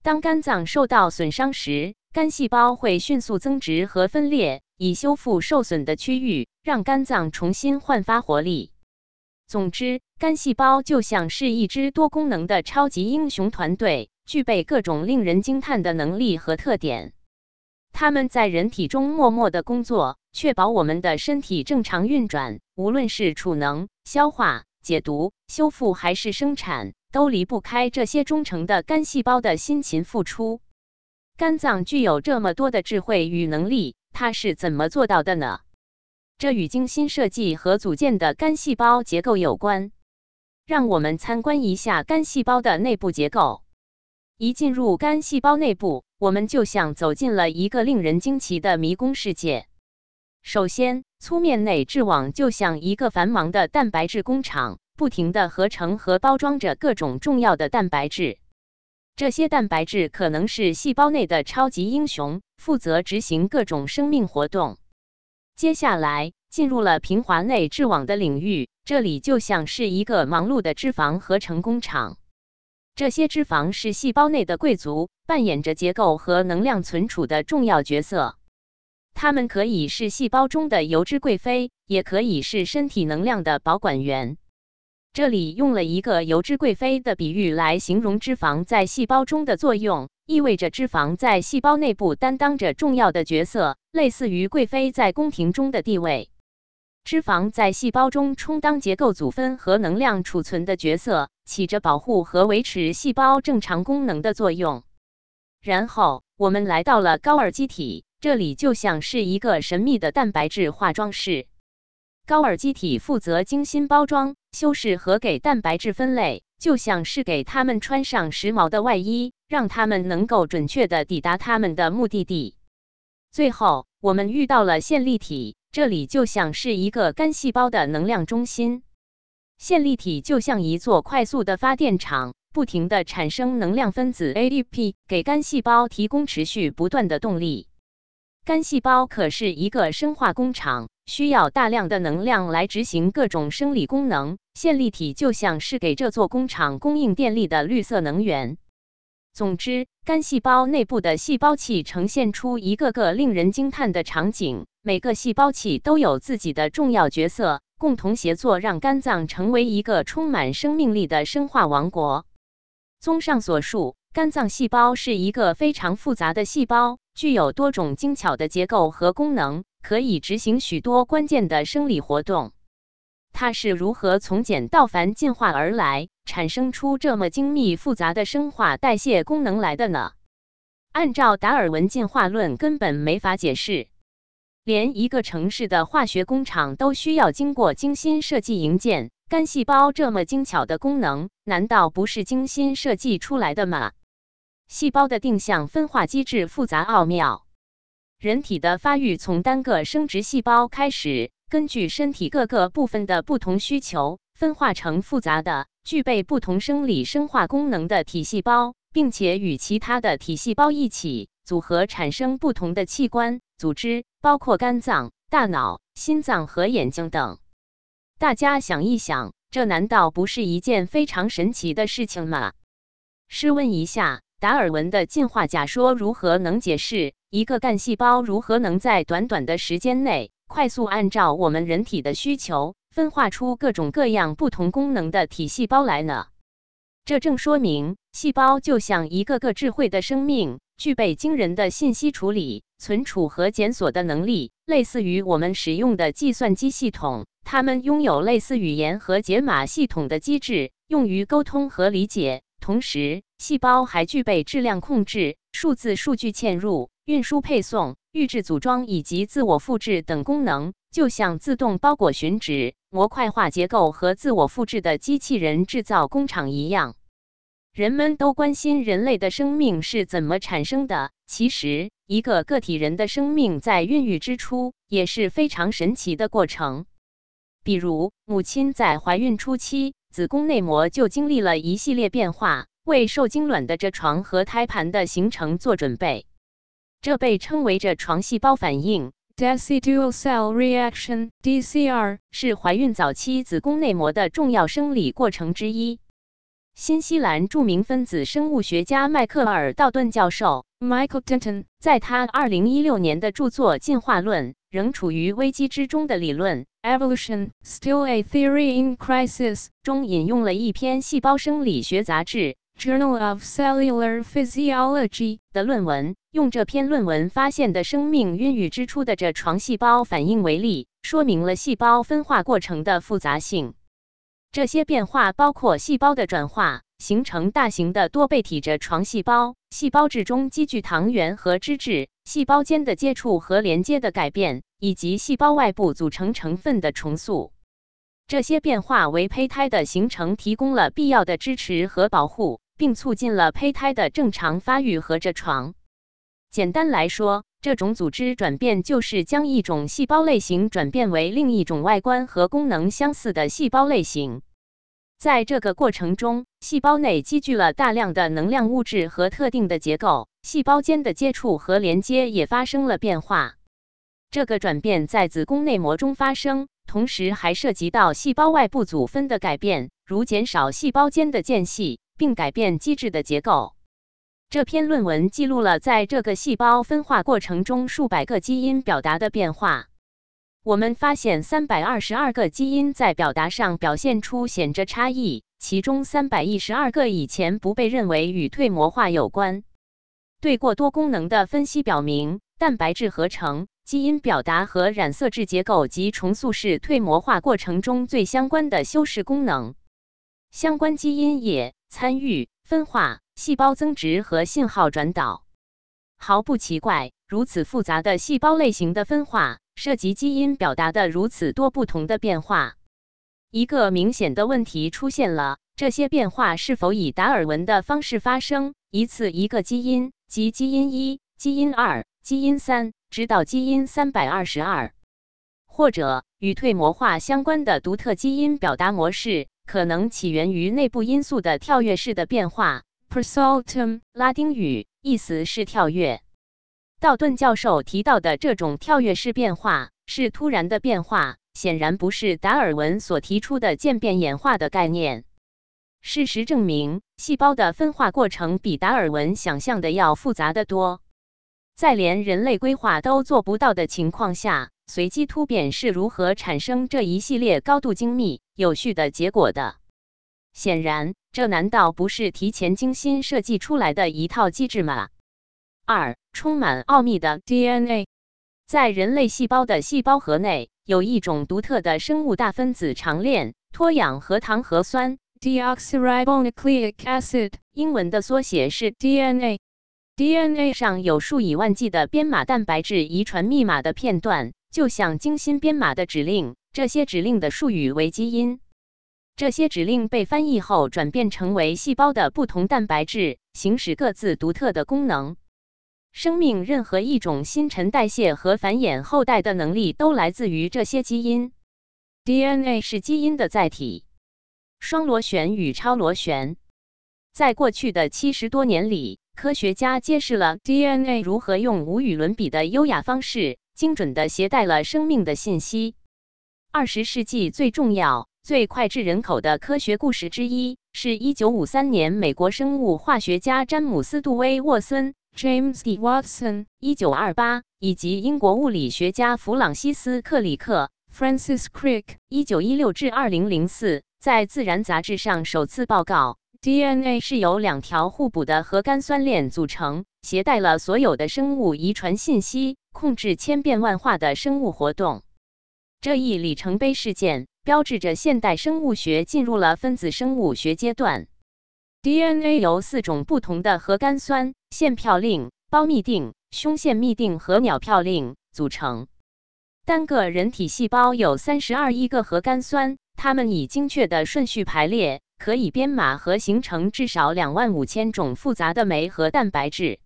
当肝脏受到损伤时，肝细胞会迅速增殖和分裂。以修复受损的区域，让肝脏重新焕发活力。总之，肝细胞就像是一支多功能的超级英雄团队，具备各种令人惊叹的能力和特点。他们在人体中默默的工作，确保我们的身体正常运转。无论是储能、消化、解毒、修复还是生产，都离不开这些忠诚的肝细胞的辛勤付出。肝脏具有这么多的智慧与能力。它是怎么做到的呢？这与精心设计和组建的肝细胞结构有关。让我们参观一下肝细胞的内部结构。一进入肝细胞内部，我们就像走进了一个令人惊奇的迷宫世界。首先，粗面内质网就像一个繁忙的蛋白质工厂，不停地合成和包装着各种重要的蛋白质。这些蛋白质可能是细胞内的超级英雄，负责执行各种生命活动。接下来进入了平滑内质网的领域，这里就像是一个忙碌的脂肪合成工厂。这些脂肪是细胞内的贵族，扮演着结构和能量存储的重要角色。它们可以是细胞中的油脂贵妃，也可以是身体能量的保管员。这里用了一个油脂贵妃的比喻来形容脂肪在细胞中的作用，意味着脂肪在细胞内部担当着重要的角色，类似于贵妃在宫廷中的地位。脂肪在细胞中充当结构组分和能量储存的角色，起着保护和维持细胞正常功能的作用。然后我们来到了高尔基体，这里就像是一个神秘的蛋白质化妆室。高尔基体负责精心包装、修饰和给蛋白质分类，就像是给它们穿上时髦的外衣，让它们能够准确地抵达他们的目的地。最后，我们遇到了线粒体，这里就像是一个干细胞的能量中心。线粒体就像一座快速的发电厂，不停地产生能量分子 ADP，给干细胞提供持续不断的动力。干细胞可是一个生化工厂。需要大量的能量来执行各种生理功能，线粒体就像是给这座工厂供应电力的绿色能源。总之，肝细胞内部的细胞器呈现出一个个令人惊叹的场景，每个细胞器都有自己的重要角色，共同协作让肝脏成为一个充满生命力的生化王国。综上所述，肝脏细胞是一个非常复杂的细胞，具有多种精巧的结构和功能。可以执行许多关键的生理活动。它是如何从简到繁进化而来，产生出这么精密复杂的生化代谢功能来的呢？按照达尔文进化论，根本没法解释。连一个城市的化学工厂都需要经过精心设计营建，干细胞这么精巧的功能，难道不是精心设计出来的吗？细胞的定向分化机制复杂奥妙。人体的发育从单个生殖细胞开始，根据身体各个部分的不同需求，分化成复杂的、具备不同生理生化功能的体细胞，并且与其他的体细胞一起组合，产生不同的器官组织，包括肝脏、大脑、心脏和眼睛等。大家想一想，这难道不是一件非常神奇的事情吗？试问一下。达尔文的进化假说如何能解释一个干细胞如何能在短短的时间内快速按照我们人体的需求分化出各种各样不同功能的体细胞来呢？这正说明，细胞就像一个个智慧的生命，具备惊人的信息处理、存储和检索的能力，类似于我们使用的计算机系统。它们拥有类似语言和解码系统的机制，用于沟通和理解。同时，细胞还具备质量控制、数字数据嵌入、运输配送、预制组装以及自我复制等功能，就像自动包裹寻址。模块化结构和自我复制的机器人制造工厂一样，人们都关心人类的生命是怎么产生的。其实，一个个体人的生命在孕育之初也是非常神奇的过程。比如，母亲在怀孕初期，子宫内膜就经历了一系列变化，为受精卵的着床和胎盘的形成做准备。这被称为着床细胞反应。Decidual cell reaction (DCR) 是怀孕早期子宫内膜的重要生理过程之一。新西兰著名分子生物学家迈克尔·道顿教授 （Michael Denton） 在他2016年的著作《进化论：仍处于危机之中的理论》（Evolution: Still a Theory in Crisis） 中引用了一篇细胞生理学杂志。Journal of Cellular Physiology 的论文，用这篇论文发现的生命孕育之初的着床细胞反应为例，说明了细胞分化过程的复杂性。这些变化包括细胞的转化，形成大型的多倍体着床细胞；细胞质中积聚糖原和脂质；细胞间的接触和连接的改变，以及细胞外部组成成分的重塑。这些变化为胚胎的形成提供了必要的支持和保护。并促进了胚胎的正常发育和着床。简单来说，这种组织转变就是将一种细胞类型转变为另一种外观和功能相似的细胞类型。在这个过程中，细胞内积聚了大量的能量物质和特定的结构，细胞间的接触和连接也发生了变化。这个转变在子宫内膜中发生，同时还涉及到细胞外部组分的改变，如减少细胞间的间隙。并改变机制的结构。这篇论文记录了在这个细胞分化过程中数百个基因表达的变化。我们发现三百二十二个基因在表达上表现出显着差异，其中三百一十二个以前不被认为与退膜化有关。对过多功能的分析表明，蛋白质合成、基因表达和染色质结构及重塑是退膜化过程中最相关的修饰功能。相关基因也。参与分化、细胞增殖和信号转导，毫不奇怪。如此复杂的细胞类型的分化，涉及基因表达的如此多不同的变化。一个明显的问题出现了：这些变化是否以达尔文的方式发生，一次一个基因，即基因一、基因二、基因三，直到基因三百二十二，或者与退膜化相关的独特基因表达模式？可能起源于内部因素的跳跃式的变化 Persultum，拉丁语意思是跳跃。道顿教授提到的这种跳跃式变化是突然的变化，显然不是达尔文所提出的渐变演化的概念。事实证明，细胞的分化过程比达尔文想象的要复杂的多。在连人类规划都做不到的情况下。随机突变是如何产生这一系列高度精密、有序的结果的？显然，这难道不是提前精心设计出来的一套机制吗？二、充满奥秘的 DNA，在人类细胞的细胞核内，有一种独特的生物大分子长链脱氧核糖核酸 （deoxyribonucleic acid），英文的缩写是 DNA。DNA 上有数以万计的编码蛋白质遗传密码的片段。就像精心编码的指令，这些指令的术语为基因。这些指令被翻译后转变成为细胞的不同蛋白质，行使各自独特的功能。生命任何一种新陈代谢和繁衍后代的能力都来自于这些基因。DNA 是基因的载体。双螺旋与超螺旋，在过去的七十多年里，科学家揭示了 DNA 如何用无与伦比的优雅方式。精准地携带了生命的信息。二十世纪最重要、最脍炙人口的科学故事之一，是一九五三年美国生物化学家詹姆斯·杜威·沃森 James D. Watson 一九二八以及英国物理学家弗朗西斯·克里克 Francis Crick 一九一六至二零零四在《自然》杂志上首次报告。DNA 是由两条互补的核苷酸链组成，携带了所有的生物遗传信息，控制千变万化的生物活动。这一里程碑事件标志着现代生物学进入了分子生物学阶段。DNA 由四种不同的核苷酸——腺嘌呤、胞嘧啶、胸腺嘧啶和鸟嘌呤组成。单个人体细胞有三十二亿个核苷酸，它们以精确的顺序排列。可以编码和形成至少两万五千种复杂的酶和蛋白质。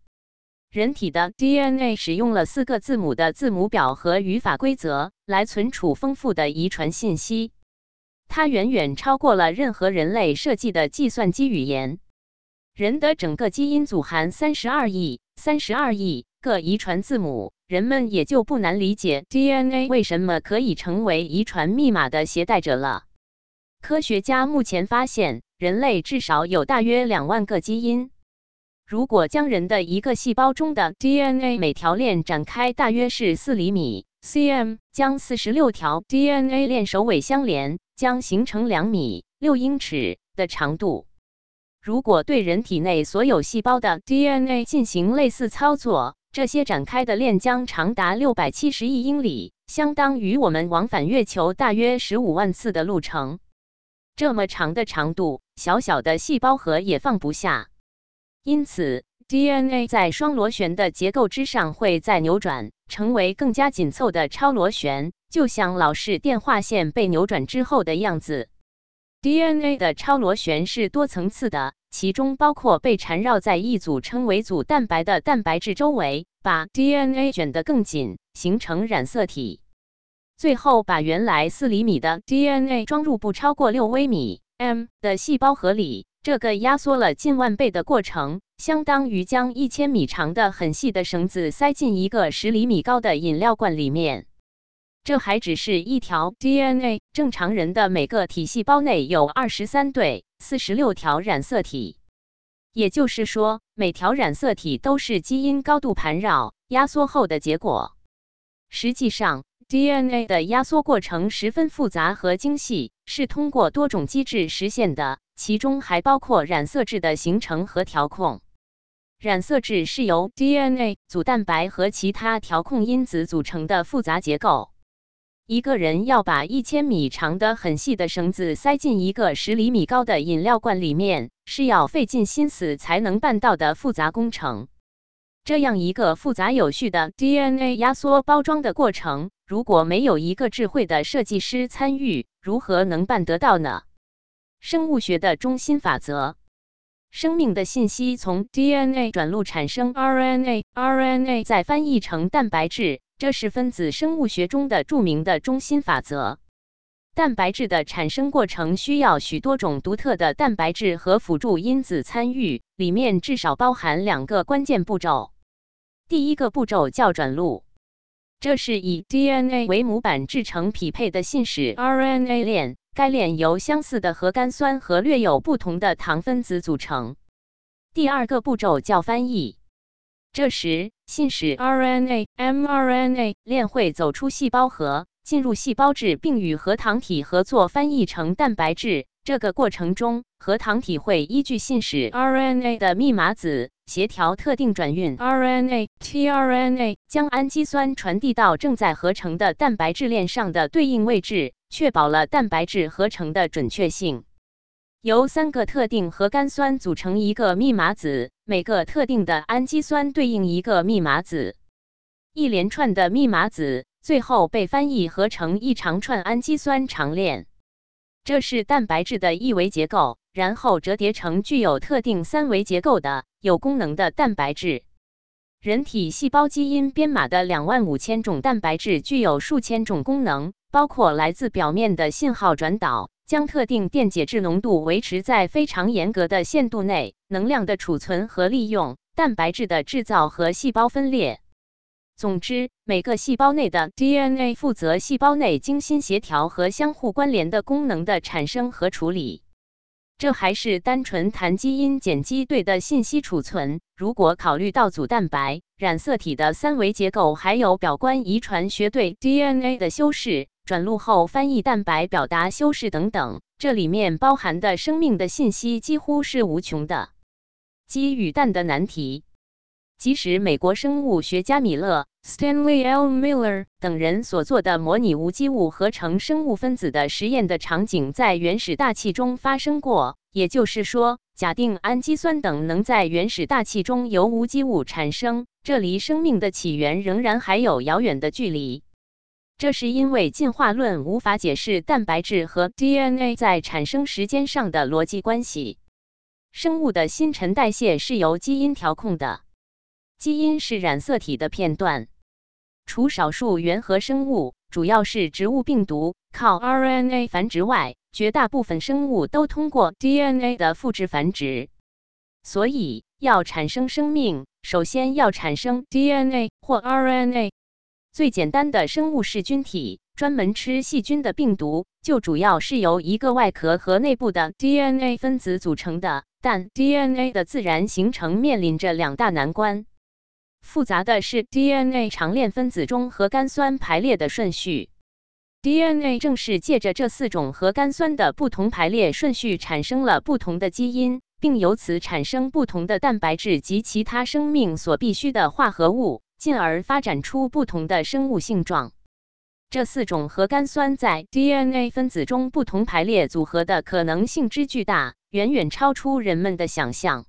人体的 DNA 使用了四个字母的字母表和语法规则来存储丰富的遗传信息，它远远超过了任何人类设计的计算机语言。人的整个基因组含三十二亿三十二亿个遗传字母，人们也就不难理解 DNA 为什么可以成为遗传密码的携带者了。科学家目前发现，人类至少有大约两万个基因。如果将人的一个细胞中的 DNA 每条链展开，大约是四厘米 cm，将四十六条 DNA 链首尾相连，将形成两米六英尺的长度。如果对人体内所有细胞的 DNA 进行类似操作，这些展开的链将长达六百七十亿英里，相当于我们往返月球大约十五万次的路程。这么长的长度，小小的细胞核也放不下。因此，DNA 在双螺旋的结构之上会再扭转，成为更加紧凑的超螺旋，就像老式电话线被扭转之后的样子。DNA 的超螺旋是多层次的，其中包括被缠绕在一组称为组蛋白的蛋白质周围，把 DNA 卷得更紧，形成染色体。最后，把原来四厘米的 DNA 装入不超过六微米 m 的细胞核里。这个压缩了近万倍的过程，相当于将一千米长的很细的绳子塞进一个十厘米高的饮料罐里面。这还只是一条 DNA。正常人的每个体细胞内有二十三对、四十六条染色体，也就是说，每条染色体都是基因高度盘绕、压缩后的结果。实际上，DNA 的压缩过程十分复杂和精细，是通过多种机制实现的，其中还包括染色质的形成和调控。染色质是由 DNA、组蛋白和其他调控因子组成的复杂结构。一个人要把一千米长的很细的绳子塞进一个十厘米高的饮料罐里面，是要费尽心思才能办到的复杂工程。这样一个复杂有序的 DNA 压缩包装的过程，如果没有一个智慧的设计师参与，如何能办得到呢？生物学的中心法则：生命的信息从 DNA 转录产生 RNA，RNA 再翻译成蛋白质，这是分子生物学中的著名的中心法则。蛋白质的产生过程需要许多种独特的蛋白质和辅助因子参与，里面至少包含两个关键步骤。第一个步骤叫转录，这是以 DNA 为模板制成匹配的信使 RNA 链，该链由相似的核苷酸和略有不同的糖分子组成。第二个步骤叫翻译，这时信使 RNA mRNA 链会走出细胞核，进入细胞质，并与核糖体合作翻译成蛋白质。这个过程中，核糖体会依据信使 RNA 的密码子协调特定转运 RNA tRNA，将氨基酸传递到正在合成的蛋白质链上的对应位置，确保了蛋白质合成的准确性。由三个特定核苷酸组成一个密码子，每个特定的氨基酸对应一个密码子，一连串的密码子最后被翻译合成一长串氨基酸长链。这是蛋白质的一维结构，然后折叠成具有特定三维结构的有功能的蛋白质。人体细胞基因编码的两万五千种蛋白质具有数千种功能，包括来自表面的信号转导，将特定电解质浓度维持在非常严格的限度内，能量的储存和利用，蛋白质的制造和细胞分裂。总之，每个细胞内的 DNA 负责细胞内精心协调和相互关联的功能的产生和处理。这还是单纯谈基因碱基对的信息储存。如果考虑到组蛋白、染色体的三维结构，还有表观遗传学对 DNA 的修饰、转录后翻译蛋白表达修饰等等，这里面包含的生命的信息几乎是无穷的。鸡与蛋的难题。即使美国生物学家米勒 （Stanley L. Miller） 等人所做的模拟无机物合成生物分子的实验的场景在原始大气中发生过，也就是说，假定氨基酸等能在原始大气中由无机物产生，这离生命的起源仍然还有遥远的距离。这是因为进化论无法解释蛋白质和 DNA 在产生时间上的逻辑关系。生物的新陈代谢是由基因调控的。基因是染色体的片段，除少数原核生物，主要是植物病毒靠 RNA 繁殖外，绝大部分生物都通过 DNA 的复制繁殖。所以，要产生生命，首先要产生 DNA 或 RNA。最简单的生物噬菌体，专门吃细菌的病毒，就主要是由一个外壳和内部的 DNA 分子组成的。但 DNA 的自然形成面临着两大难关。复杂的是 DNA 长链分子中核苷酸排列的顺序。DNA 正是借着这四种核苷酸的不同排列顺序，产生了不同的基因，并由此产生不同的蛋白质及其他生命所必需的化合物，进而发展出不同的生物性状。这四种核苷酸在 DNA 分子中不同排列组合的可能性之巨大，远远超出人们的想象。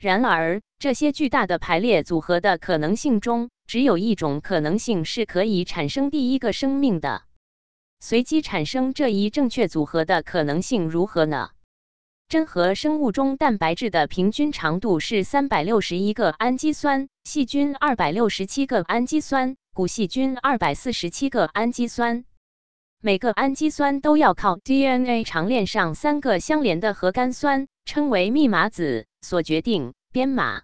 然而，这些巨大的排列组合的可能性中，只有一种可能性是可以产生第一个生命的。随机产生这一正确组合的可能性如何呢？真核生物中蛋白质的平均长度是三百六十一个氨基酸，细菌二百六十七个氨基酸，古细菌二百四十七个氨基酸。每个氨基酸都要靠 DNA 长链上三个相连的核苷酸，称为密码子。所决定编码，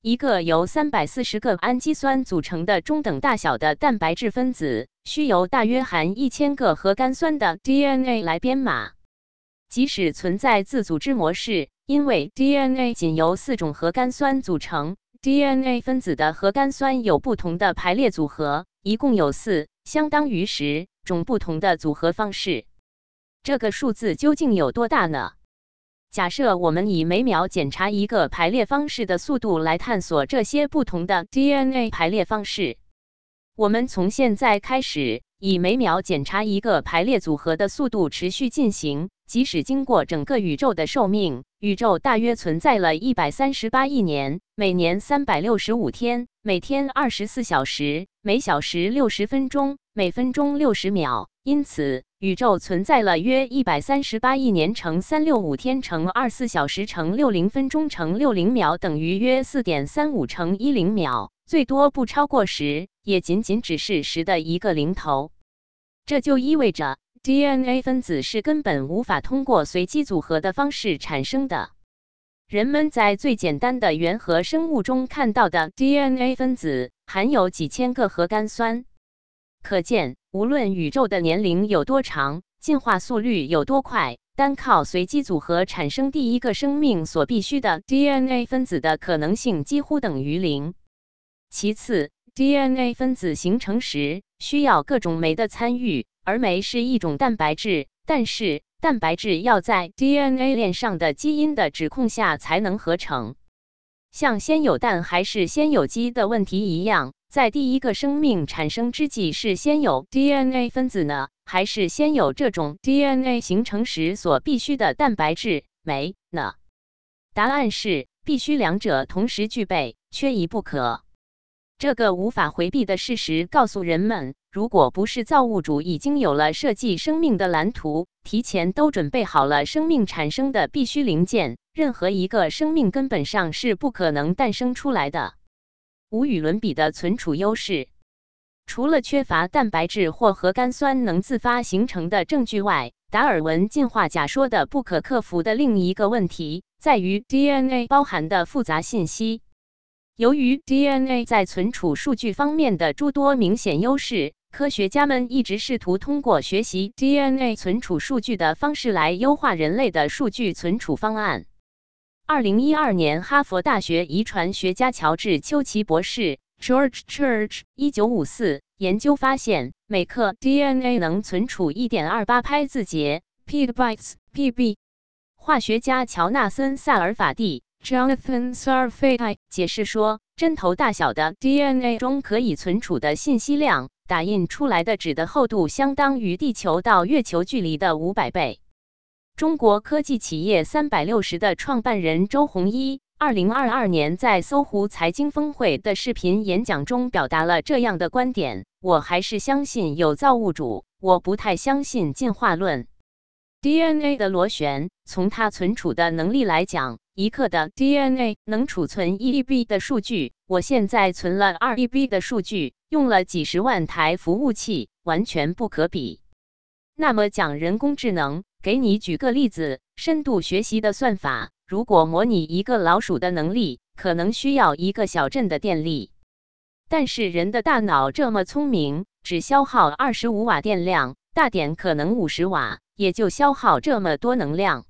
一个由三百四十个氨基酸组成的中等大小的蛋白质分子，需由大约含一千个核苷酸的 DNA 来编码。即使存在自组织模式，因为 DNA 仅由四种核苷酸组成，DNA 分子的核苷酸有不同的排列组合，一共有四，相当于十种不同的组合方式。这个数字究竟有多大呢？假设我们以每秒检查一个排列方式的速度来探索这些不同的 DNA 排列方式，我们从现在开始以每秒检查一个排列组合的速度持续进行，即使经过整个宇宙的寿命，宇宙大约存在了一百三十八亿年，每年三百六十五天，每天二十四小时，每小时六十分钟，每分钟六十秒，因此。宇宙存在了约一百三十八亿年乘三六五天乘二四小时乘六零分钟乘六零秒等于约四点三五乘一零秒，最多不超过十，也仅仅只是十的一个零头。这就意味着 DNA 分子是根本无法通过随机组合的方式产生的。人们在最简单的原核生物中看到的 DNA 分子含有几千个核苷酸，可见。无论宇宙的年龄有多长，进化速率有多快，单靠随机组合产生第一个生命所必须的 DNA 分子的可能性几乎等于零。其次，DNA 分子形成时需要各种酶的参与，而酶是一种蛋白质，但是蛋白质要在 DNA 链上的基因的指控下才能合成。像先有蛋还是先有鸡的问题一样。在第一个生命产生之际，是先有 DNA 分子呢，还是先有这种 DNA 形成时所必需的蛋白质酶呢？答案是必须两者同时具备，缺一不可。这个无法回避的事实告诉人们，如果不是造物主已经有了设计生命的蓝图，提前都准备好了生命产生的必须零件，任何一个生命根本上是不可能诞生出来的。无与伦比的存储优势，除了缺乏蛋白质或核苷酸能自发形成的证据外，达尔文进化假说的不可克服的另一个问题在于 DNA 包含的复杂信息。由于 DNA 在存储数据方面的诸多明显优势，科学家们一直试图通过学习 DNA 存储数据的方式来优化人类的数据存储方案。二零一二年，哈佛大学遗传学家乔治·丘奇博士 George Church 一九五四研究发现，每克 DNA 能存储一点二八拍字节 petabytes (PB). 化学家乔纳森·萨尔法蒂 Jonathan Sarfati 解释说，针头大小的 DNA 中可以存储的信息量，打印出来的纸的厚度相当于地球到月球距离的五百倍。中国科技企业三百六十的创办人周鸿祎，二零二二年在搜狐财经峰会的视频演讲中表达了这样的观点：我还是相信有造物主，我不太相信进化论。DNA 的螺旋，从它存储的能力来讲，一克的 DNA 能储存一 EB 的数据。我现在存了二 EB 的数据，用了几十万台服务器，完全不可比。那么讲人工智能，给你举个例子：深度学习的算法，如果模拟一个老鼠的能力，可能需要一个小镇的电力。但是人的大脑这么聪明，只消耗二十五瓦电量，大点可能五十瓦。也就消耗这么多能量。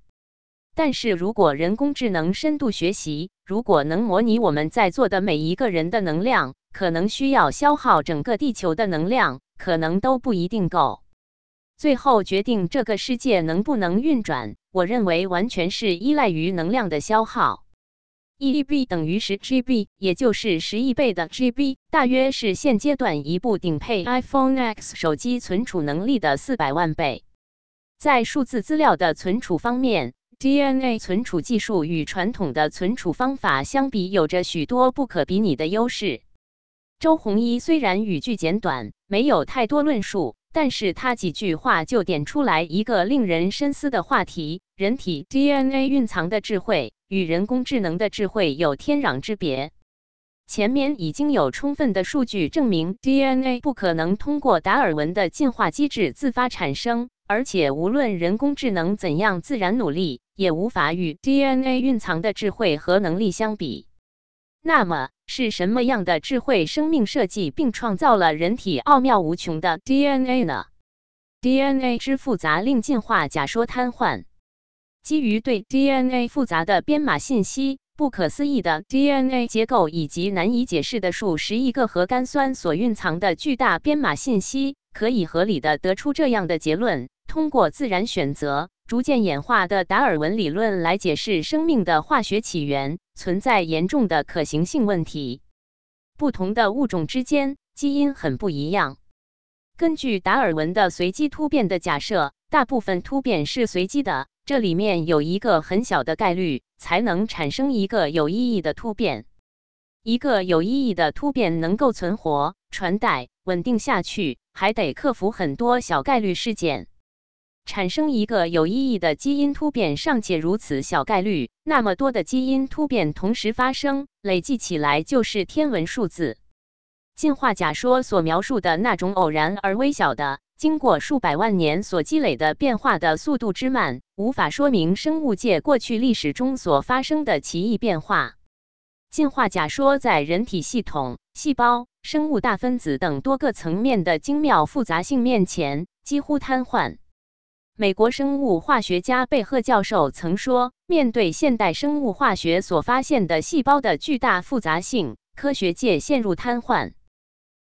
但是如果人工智能深度学习，如果能模拟我们在座的每一个人的能量，可能需要消耗整个地球的能量，可能都不一定够。最后决定这个世界能不能运转，我认为完全是依赖于能量的消耗。一 EB 等于十 GB，也就是十亿倍的 GB，大约是现阶段一部顶配 iPhone X 手机存储能力的四百万倍。在数字资料的存储方面，DNA 存储技术与传统的存储方法相比，有着许多不可比拟的优势。周鸿祎虽然语句简短，没有太多论述，但是他几句话就点出来一个令人深思的话题：人体 DNA 蕴藏的智慧与人工智能的智慧有天壤之别。前面已经有充分的数据证明，DNA 不可能通过达尔文的进化机制自发产生。而且，无论人工智能怎样自然努力，也无法与 DNA 蕴藏的智慧和能力相比。那么，是什么样的智慧生命设计并创造了人体奥妙无穷的 DNA 呢？DNA 之复杂令进化假说瘫痪。基于对 DNA 复杂的编码信息、不可思议的 DNA 结构以及难以解释的数十亿个核苷酸所蕴藏的巨大编码信息，可以合理的得出这样的结论。通过自然选择逐渐演化的达尔文理论来解释生命的化学起源，存在严重的可行性问题。不同的物种之间基因很不一样。根据达尔文的随机突变的假设，大部分突变是随机的，这里面有一个很小的概率才能产生一个有意义的突变。一个有意义的突变能够存活、传代、稳定下去，还得克服很多小概率事件。产生一个有意义的基因突变尚且如此小概率，那么多的基因突变同时发生，累计起来就是天文数字。进化假说所描述的那种偶然而微小的、经过数百万年所积累的变化的速度之慢，无法说明生物界过去历史中所发生的奇异变化。进化假说在人体系统、细胞、生物大分子等多个层面的精妙复杂性面前几乎瘫痪。美国生物化学家贝赫教授曾说：“面对现代生物化学所发现的细胞的巨大复杂性，科学界陷入瘫痪。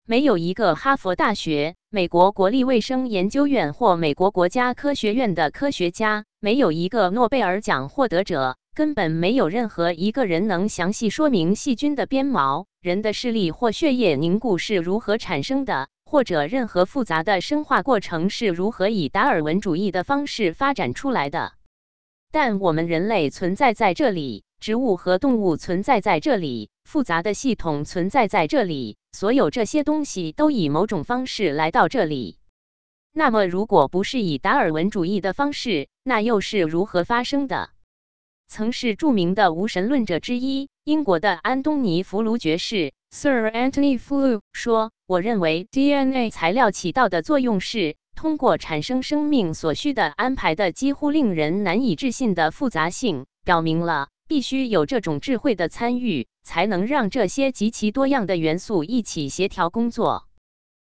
没有一个哈佛大学、美国国立卫生研究院或美国国家科学院的科学家，没有一个诺贝尔奖获得者，根本没有任何一个人能详细说明细菌的鞭毛、人的视力或血液凝固是如何产生的。”或者任何复杂的生化过程是如何以达尔文主义的方式发展出来的？但我们人类存在在这里，植物和动物存在在这里，复杂的系统存在在这里，所有这些东西都以某种方式来到这里。那么，如果不是以达尔文主义的方式，那又是如何发生的？曾是著名的无神论者之一，英国的安东尼·弗卢爵士 （Sir Anthony Flew） 说。我认为 DNA 材料起到的作用是通过产生生命所需的安排的几乎令人难以置信的复杂性，表明了必须有这种智慧的参与，才能让这些极其多样的元素一起协调工作。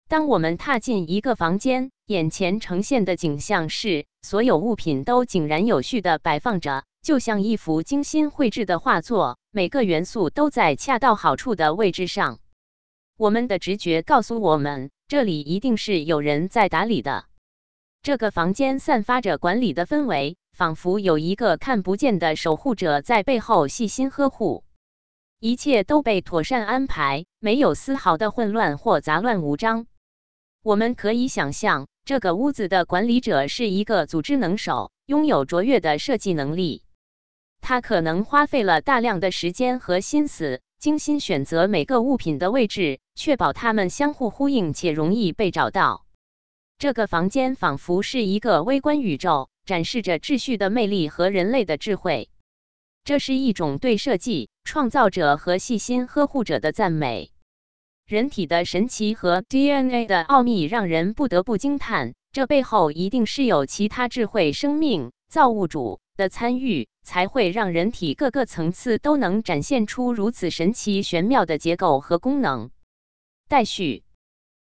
当我们踏进一个房间，眼前呈现的景象是所有物品都井然有序地摆放着，就像一幅精心绘制的画作，每个元素都在恰到好处的位置上。我们的直觉告诉我们，这里一定是有人在打理的。这个房间散发着管理的氛围。仿佛有一个看不见的守护者在背后细心呵护，一切都被妥善安排，没有丝毫的混乱或杂乱无章。我们可以想象，这个屋子的管理者是一个组织能手，拥有卓越的设计能力。他可能花费了大量的时间和心思，精心选择每个物品的位置，确保它们相互呼应且容易被找到。这个房间仿佛是一个微观宇宙。展示着秩序的魅力和人类的智慧，这是一种对设计创造者和细心呵护者的赞美。人体的神奇和 DNA 的奥秘让人不得不惊叹，这背后一定是有其他智慧生命造物主的参与，才会让人体各个层次都能展现出如此神奇玄妙的结构和功能。待续。